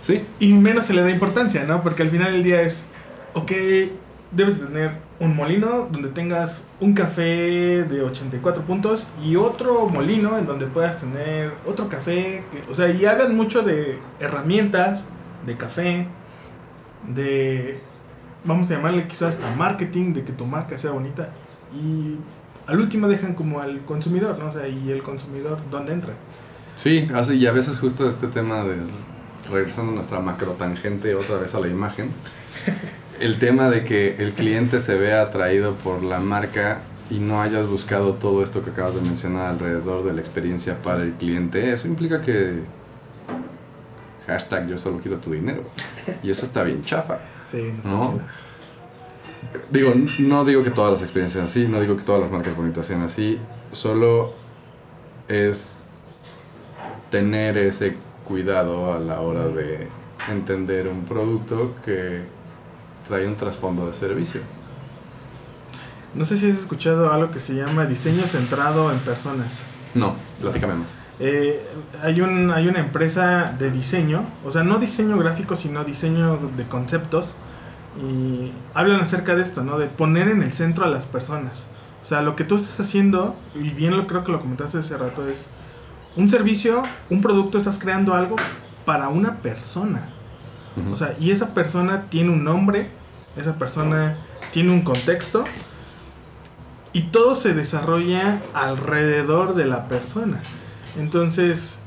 Sí. Y menos se le da importancia, ¿no? Porque al final del día es, ok, debes tener un molino donde tengas un café de 84 puntos y otro molino en donde puedas tener otro café. o sea, y hablan mucho de herramientas, de café, de vamos a llamarle quizás hasta marketing, de que tu marca sea bonita. Y al último dejan como al consumidor, ¿no? O sea, y el consumidor, ¿dónde entra? Sí, así, y a veces justo este tema de, regresando a nuestra macro tangente otra vez a la imagen, el tema de que el cliente se vea atraído por la marca y no hayas buscado todo esto que acabas de mencionar alrededor de la experiencia para el cliente, eso implica que hashtag yo solo quiero tu dinero. Y eso está bien chafa. Sí, no. Digo, no digo que todas las experiencias sean así, no digo que todas las marcas bonitas sean así, solo es tener ese cuidado a la hora de entender un producto que trae un trasfondo de servicio. No sé si has escuchado algo que se llama diseño centrado en personas. No, platícame más. Eh, hay, un, hay una empresa de diseño, o sea, no diseño gráfico, sino diseño de conceptos. Y hablan acerca de esto, ¿no? De poner en el centro a las personas. O sea, lo que tú estás haciendo, y bien lo creo que lo comentaste hace rato, es un servicio, un producto, estás creando algo para una persona. O sea, y esa persona tiene un nombre, esa persona tiene un contexto y todo se desarrolla alrededor de la persona. Entonces,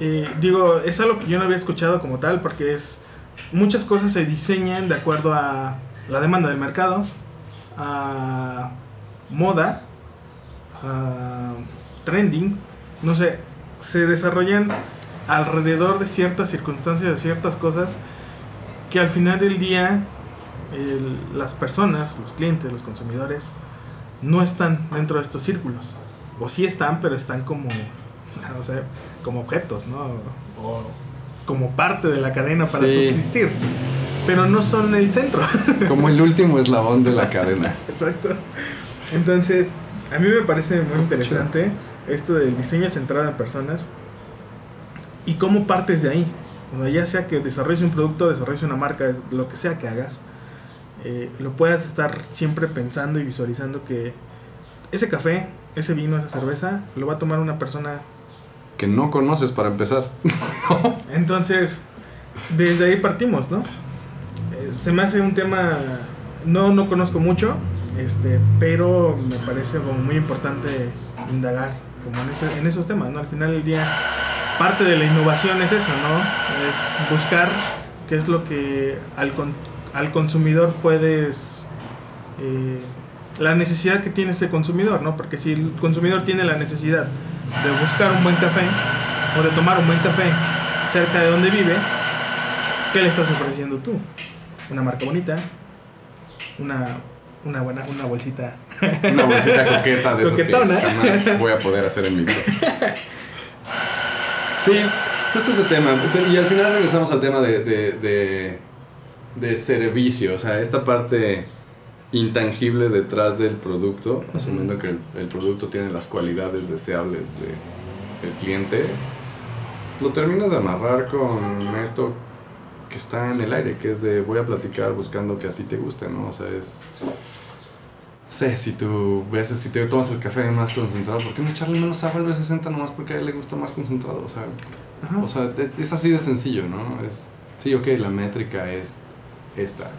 eh, digo, es algo que yo no había escuchado como tal porque es muchas cosas se diseñan de acuerdo a la demanda del mercado, a moda, a trending, no sé, se desarrollan alrededor de ciertas circunstancias, de ciertas cosas que al final del día el- las personas, los clientes, los consumidores, no están dentro de estos círculos. O sí están, pero están como, o sea, como objetos, ¿no? O como parte de la cadena para Sí. subsistir. Pero no son el centro. Como el último eslabón de la cadena. Exacto. Entonces, a mí me parece muy Está interesante esto del diseño centrado en personas y cómo partes de ahí. O sea, ya sea que desarrolles un producto, desarrolles una marca, lo que sea que hagas, eh, lo puedas estar siempre pensando y visualizando que ese café, ese vino, esa cerveza, lo va a tomar una persona. Que no conoces para empezar. Entonces, desde ahí partimos, ¿no? Eh, se me hace un tema, no, no conozco mucho, este, pero me parece como muy importante indagar como en, ese- en esos temas, ¿no? Al final del día, parte de la innovación es eso, ¿no? Es buscar qué es lo que al, con- al consumidor puedes... eh, la necesidad que tiene este consumidor, ¿no? Porque si el consumidor tiene la necesidad de buscar un buen café o de tomar un buen café cerca de donde vive, ¿qué le estás ofreciendo tú? Una marca bonita, una, una buena, una bolsita. Una bolsita coqueta de esas que jamás voy a poder hacer en mi vida. Sí, justo ese tema. Y al final regresamos al tema de, de, de, de servicio. O sea, esta parte intangible detrás del producto, asumiendo que el, el producto tiene las cualidades deseables de, del cliente, lo terminas de amarrar con esto que está en el aire, que es de voy a platicar buscando que a ti te guste, ¿no? O sea, es sé, si tú ves, si te tomas el café más concentrado, ¿por qué no echarle menos agua al B60 nomás porque a él le gusta más concentrado? O sea, Ajá. o sea es, es así de sencillo, ¿no? Es, sí, ok, la métrica es esta,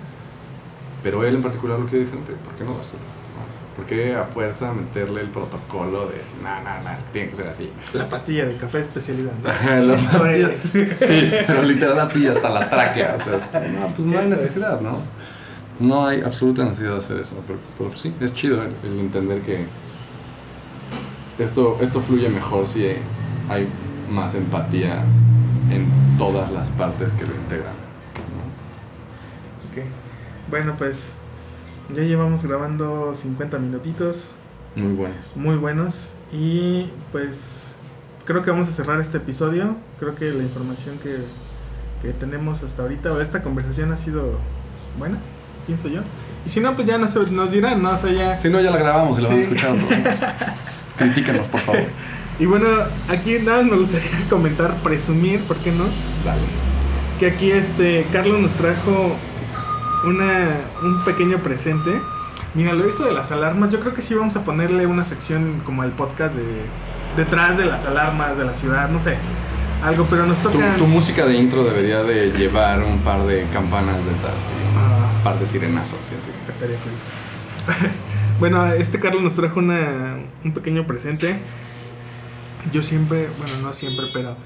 pero él en particular lo quiere diferente, ¿por qué no dárselo? no? ¿Por qué a fuerza meterle el protocolo de, no, no, no, tiene que ser así? La pastilla de café especialidad. ¿no? Las pastillas. Sí, pero literal así hasta la tráquea. O sea, no, pues no hay necesidad, ¿no? No hay absoluta necesidad de hacer eso. Pero, pero sí, es chido el, el entender que esto, esto fluye mejor si hay más empatía en todas las partes que lo integran. ¿no? Ok. Bueno, pues ya llevamos grabando 50 minutitos, Muy buenos. muy buenos. Y pues creo que vamos a cerrar este episodio. Creo que la información que, que tenemos hasta ahorita, o esta conversación ha sido buena, pienso yo. Y si no, pues ya nos, nos dirán, ¿no? O sea, ya... Si no, ya la grabamos y la van Sí. escuchando. Critícanos, por favor. Y bueno, aquí nada más me gustaría comentar, presumir, ¿por qué no? Dale. Que aquí este Carlos nos trajo una, un pequeño presente. Mira, lo esto de las alarmas, yo creo que sí vamos a ponerle una sección como el podcast de detrás de las alarmas de la ciudad, no sé. Algo, pero nos Tu, toca... tu música de intro debería de llevar un par de campanas de estas. sí. Ah, par de sirenazos y así. Estaría cool. bueno, este Carlos nos trajo una, un pequeño presente. Yo siempre, bueno, no siempre, pero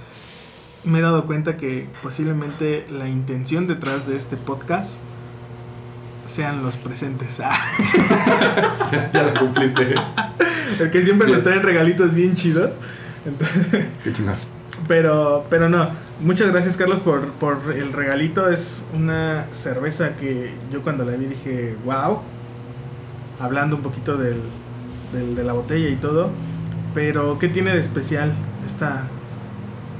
me he dado cuenta que posiblemente la intención detrás de este podcast sean los presentes. ya la cumpliste. Porque siempre nos traen regalitos bien chidos. Entonces, Qué pero, pero no. Muchas gracias, Carlos, por, por el regalito. Es una cerveza que yo cuando la vi dije, wow. Hablando un poquito del, del- de la botella y todo. Pero, ¿qué tiene de especial esta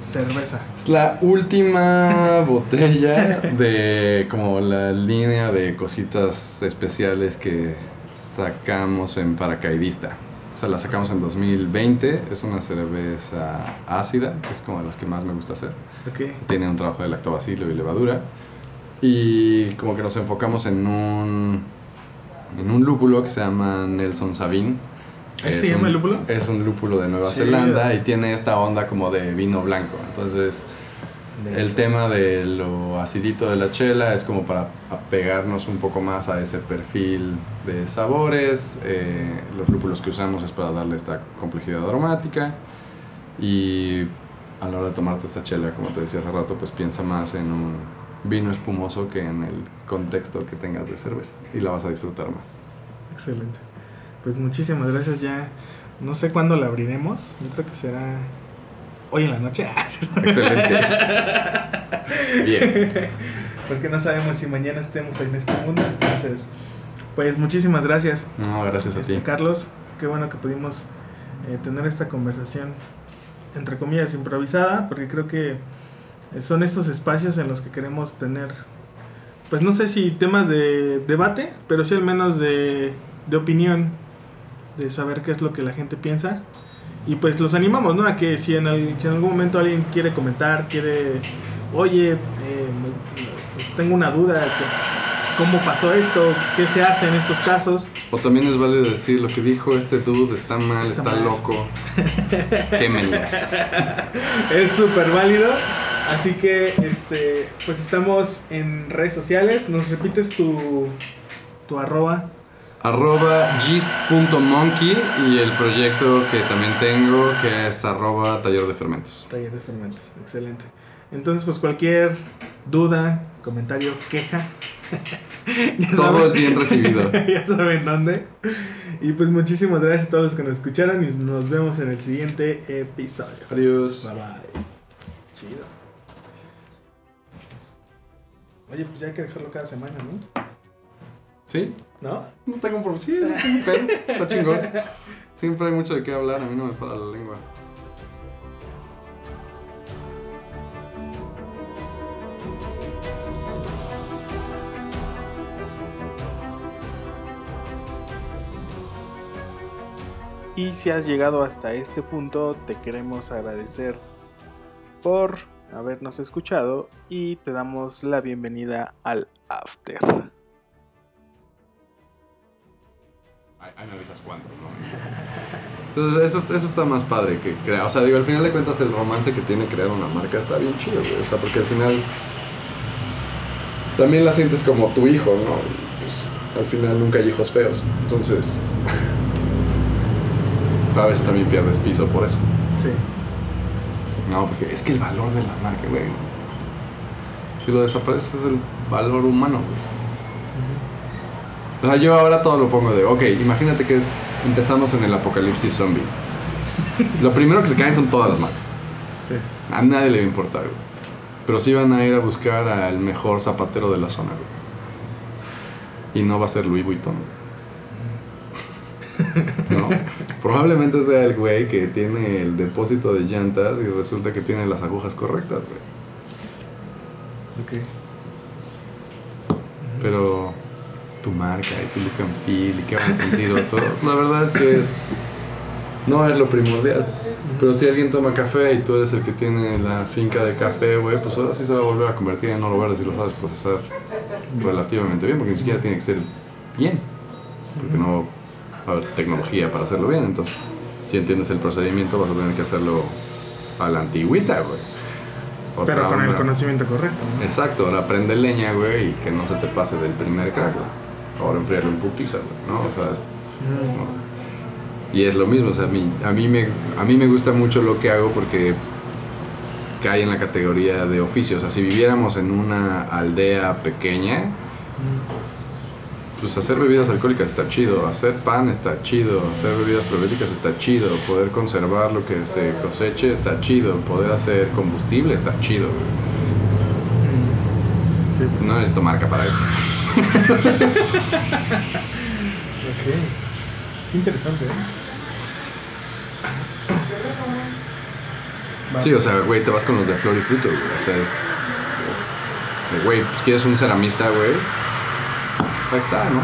cerveza? Es la última botella de como la línea de cositas especiales que sacamos en Paracaidista. O sea, la sacamos en 2020. Es una cerveza ácida, que es como de las que más me gusta hacer. Ok. Tiene un trabajo de lactobacilo y levadura. Y como que nos enfocamos en un, en un lúpulo que se llama Nelson Sabin. ¿Así se llama un- el lúpulo? Es un lúpulo de Nueva Sí. Zelanda y tiene esta onda como de vino blanco. Entonces, el tema de lo acidito de la chela es como para apegarnos un poco más a ese perfil de sabores. Eh, los lúpulos que usamos es para darle esta complejidad aromática. Y a la hora de tomarte esta chela, como te decía hace rato, pues piensa más en un vino espumoso que en el contexto que tengas de cerveza. Y la vas a disfrutar más. Excelente. Pues muchísimas gracias. Ya no sé cuándo la abriremos. Yo creo que será hoy en la noche. Excelente. Bien. Porque no sabemos si mañana estemos en este mundo. Entonces, pues muchísimas gracias, No, gracias a este, ti. Carlos. Qué bueno que pudimos eh, tener esta conversación, entre comillas, improvisada, porque creo que son estos espacios en los que queremos tener, pues no sé si temas de debate, pero sí al menos de, de opinión, de saber qué es lo que la gente piensa. Y pues los animamos, ¿no? A que si en, al- si en algún momento alguien quiere comentar, quiere, oye, eh, tengo una duda, que- ¿cómo pasó esto? ¿Qué se hace en estos casos? O también es válido decir lo que dijo este dude está mal, Está está, mal. loco. Quémenlo. Es súper válido. Así que, este, pues estamos en redes sociales. ¿Nos repites tu, tu arroba? Arroba gist.monkey y el proyecto que también tengo que es arroba taller de fermentos. Taller de fermentos. Excelente. Entonces, pues cualquier duda, comentario, queja. Todo saben- es bien recibido. ya saben dónde. Y pues muchísimas gracias a todos los que nos escucharon y nos vemos en el siguiente episodio. Adiós. Bye bye. Chido. Oye, pues ya hay que dejarlo cada semana, ¿no? ¿Sí? ¿No? No tengo un problema. Sí, no tengo pedo. Está chingón. Siempre hay mucho de qué hablar, a mí no me para la lengua. Y si has llegado hasta este punto, te queremos agradecer por habernos escuchado y te damos la bienvenida al After. Ahí me avisas cuándo, ¿no? Entonces, eso, eso está más padre que crear. O sea, digo, al final de cuentas, el romance que tiene crear una marca está bien chido, güey. O sea, porque al final. También la sientes como tu hijo, ¿no? Pues, al final nunca hay hijos feos. Entonces. a veces también pierdes piso por eso. Sí. No, porque es que el valor de la marca, güey. Si lo desapareces es el valor humano, güey. O sea, yo ahora todo lo pongo de, ok, imagínate que empezamos en el apocalipsis zombie. Lo primero que se caen son todas las marcas. Sí. A nadie le va a importar, güey. Pero sí van a ir a buscar al mejor zapatero de la zona, güey. Y no va a ser Louis Vuitton. güey. ¿No? Probablemente sea el güey que tiene el depósito de llantas y resulta que tiene las agujas correctas, güey. Ok. Pero tu marca y tu look and feel y qué a sentir otros, la verdad es que es no es lo primordial. Pero si alguien toma café y tú eres el que tiene la finca de café, güey, pues ahora sí se va a volver a convertir en oro verde si lo sabes procesar relativamente bien, porque ni siquiera tiene que ser bien, porque no va a haber tecnología para hacerlo bien. Entonces, si entiendes el procedimiento, vas a tener que hacerlo a la antigüita, güey. O Pero sea, con el una- conocimiento correcto. ¿no? Exacto, ahora prende leña, güey, y que no se te pase del primer crack, güey. Ahora enfriarlo en putiza, ¿no? O sea, Mm. no. y es lo mismo, o sea, a mí, a, mí me, a mí me gusta mucho lo que hago porque cae en la categoría de oficio. O sea, si viviéramos en una aldea pequeña, pues hacer bebidas alcohólicas está chido, hacer pan está chido, hacer bebidas probióticas está chido, poder conservar lo que se coseche está chido, poder hacer combustible está chido. Sí, pues. No necesito marca para eso. Ok. Qué interesante, ¿eh? Sí, o sea, güey, te vas con los de flor y fruto, güey. O sea, es. Güey, pues quieres un ceramista, güey. Ahí está, ¿no?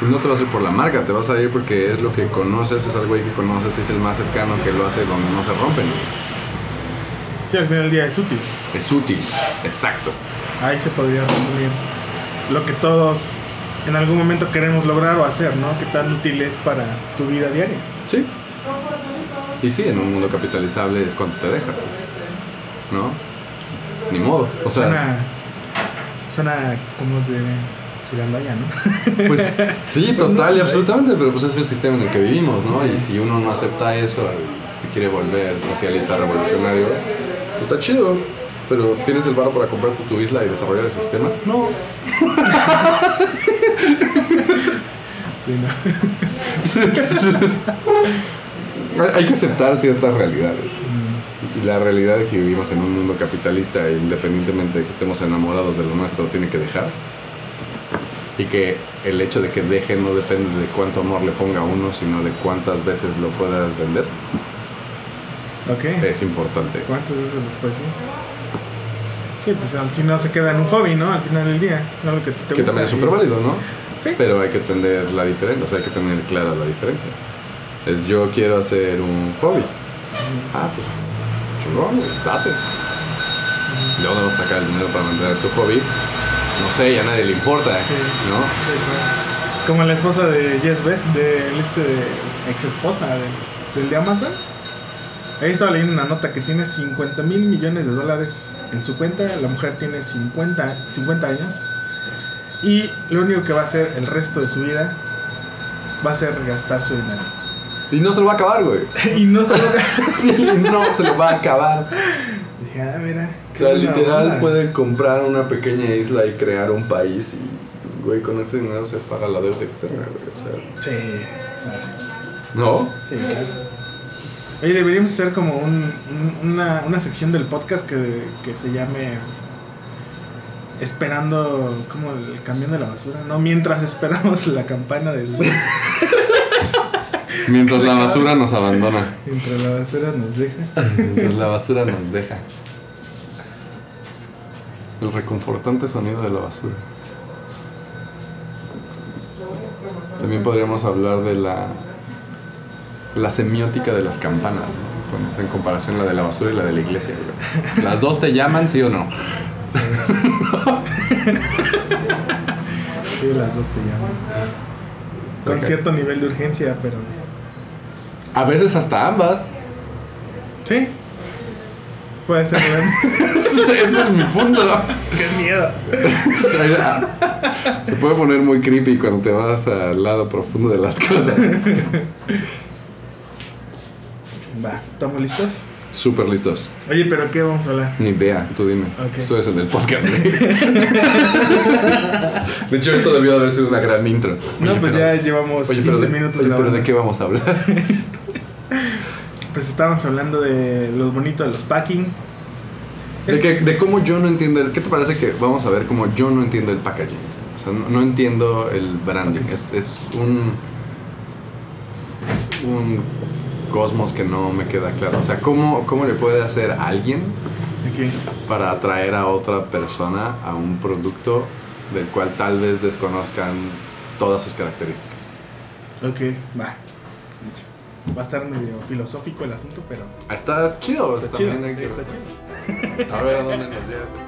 Pues no te vas a ir por la marca, te vas a ir porque es lo que conoces, es al güey que conoces, es el más cercano que lo hace donde no se rompen. Sí, al final del día es útil. Es útil, exacto. Ahí se podría resumir lo que todos en algún momento queremos lograr o hacer, ¿no? Qué tan útil es para tu vida diaria. Sí. Y sí, en un mundo capitalizable es cuanto te deja. ¿No? Ni modo. O sea, suena, suena como de gandalla, ¿no? Pues sí, Pues total y absolutamente, pero pues es el sistema en el que vivimos, ¿no? Y si uno no acepta eso, si quiere volver socialista revolucionario, pues está chido. Pero ¿tienes el varo para comprarte tu isla y desarrollar ese sistema? No. Sí, ¿no? Hay- que aceptar ciertas realidades. La realidad de que vivimos en un mundo capitalista, independientemente de que estemos enamorados de lo nuestro, tiene que dejar. Y que el hecho de que deje no depende de cuánto amor le ponga a uno, sino de cuántas veces lo puedas vender. Ok. Es importante. ¿Cuántas veces lo puedes? Sí, pues al- si no se queda en un hobby, ¿no? Al final del día. No lo que te Que también es y- súper válido, ¿no? Sí. Pero hay que entender la diferencia, o sea, hay que tener clara la diferencia. Es yo quiero hacer un hobby. Ah, pues, güey, date. Luego debemos sacar el dinero para mantener tu hobby. No sé, ya a nadie le importa, Sí. ¿no? Sí, claro. Como la esposa de Jess Best, de este de ex esposa de- del de Amazon. Ahí estaba leyendo una nota que tiene 50 mil millones de dólares en su cuenta. La mujer tiene 50, 50 años. Y lo único que va a hacer el resto de su vida va a ser gastar su dinero. Y no se lo va a acabar, güey. y no se lo Sí, no se lo va a acabar. Dije, ah, mira. O sea, literal onda. puede comprar una pequeña isla y crear un país y, güey, con ese dinero se paga la deuda externa, güey. O sea, Sí. ¿no? Sí, claro. Oye, deberíamos hacer como un, un- una, una sección del podcast que, que se llame Esperando, como el camión de la basura, ¿no? Mientras esperamos la campana del... Mientras la basura nos abandona. Mientras la basura nos deja. Mientras la basura nos deja. El reconfortante sonido de la basura. También podríamos hablar de la la semiótica de las campanas, ¿no? En comparación la de la basura y la de la iglesia. güey. ¿Las dos te llaman, sí o no? Sí, las dos te llaman. Con cierto nivel de urgencia, pero... A veces hasta ambas. Sí. Puede ser. Ese es mi punto. ¡Qué miedo! Se puede poner muy creepy cuando te vas al lado profundo de las cosas. Va, ¿estamos listos? Súper listos. Oye, ¿pero qué vamos a hablar? Ni idea, tú dime. Ok. Tú eres el del podcast. de hecho, esto debió haber sido una gran intro. No, pues pero- ya llevamos Oye, 15 pero, de, minutos oye, pero. ¿de qué vamos a hablar? Pues estábamos hablando de lo bonito de los packing. De, que- de cómo yo no entiendo. el- ¿Qué te parece que vamos a ver cómo yo no entiendo el packaging? O sea, no, no entiendo el branding. Es, es un. Un cosmos que no me queda claro. O sea, ¿cómo, cómo le puede hacer alguien para atraer a otra persona a un producto del cual tal vez desconozcan todas sus características? Ok, va. Va a estar medio filosófico el asunto, pero Está chido. está chido. también hay que- Está chido. A ver a dónde nos lleva.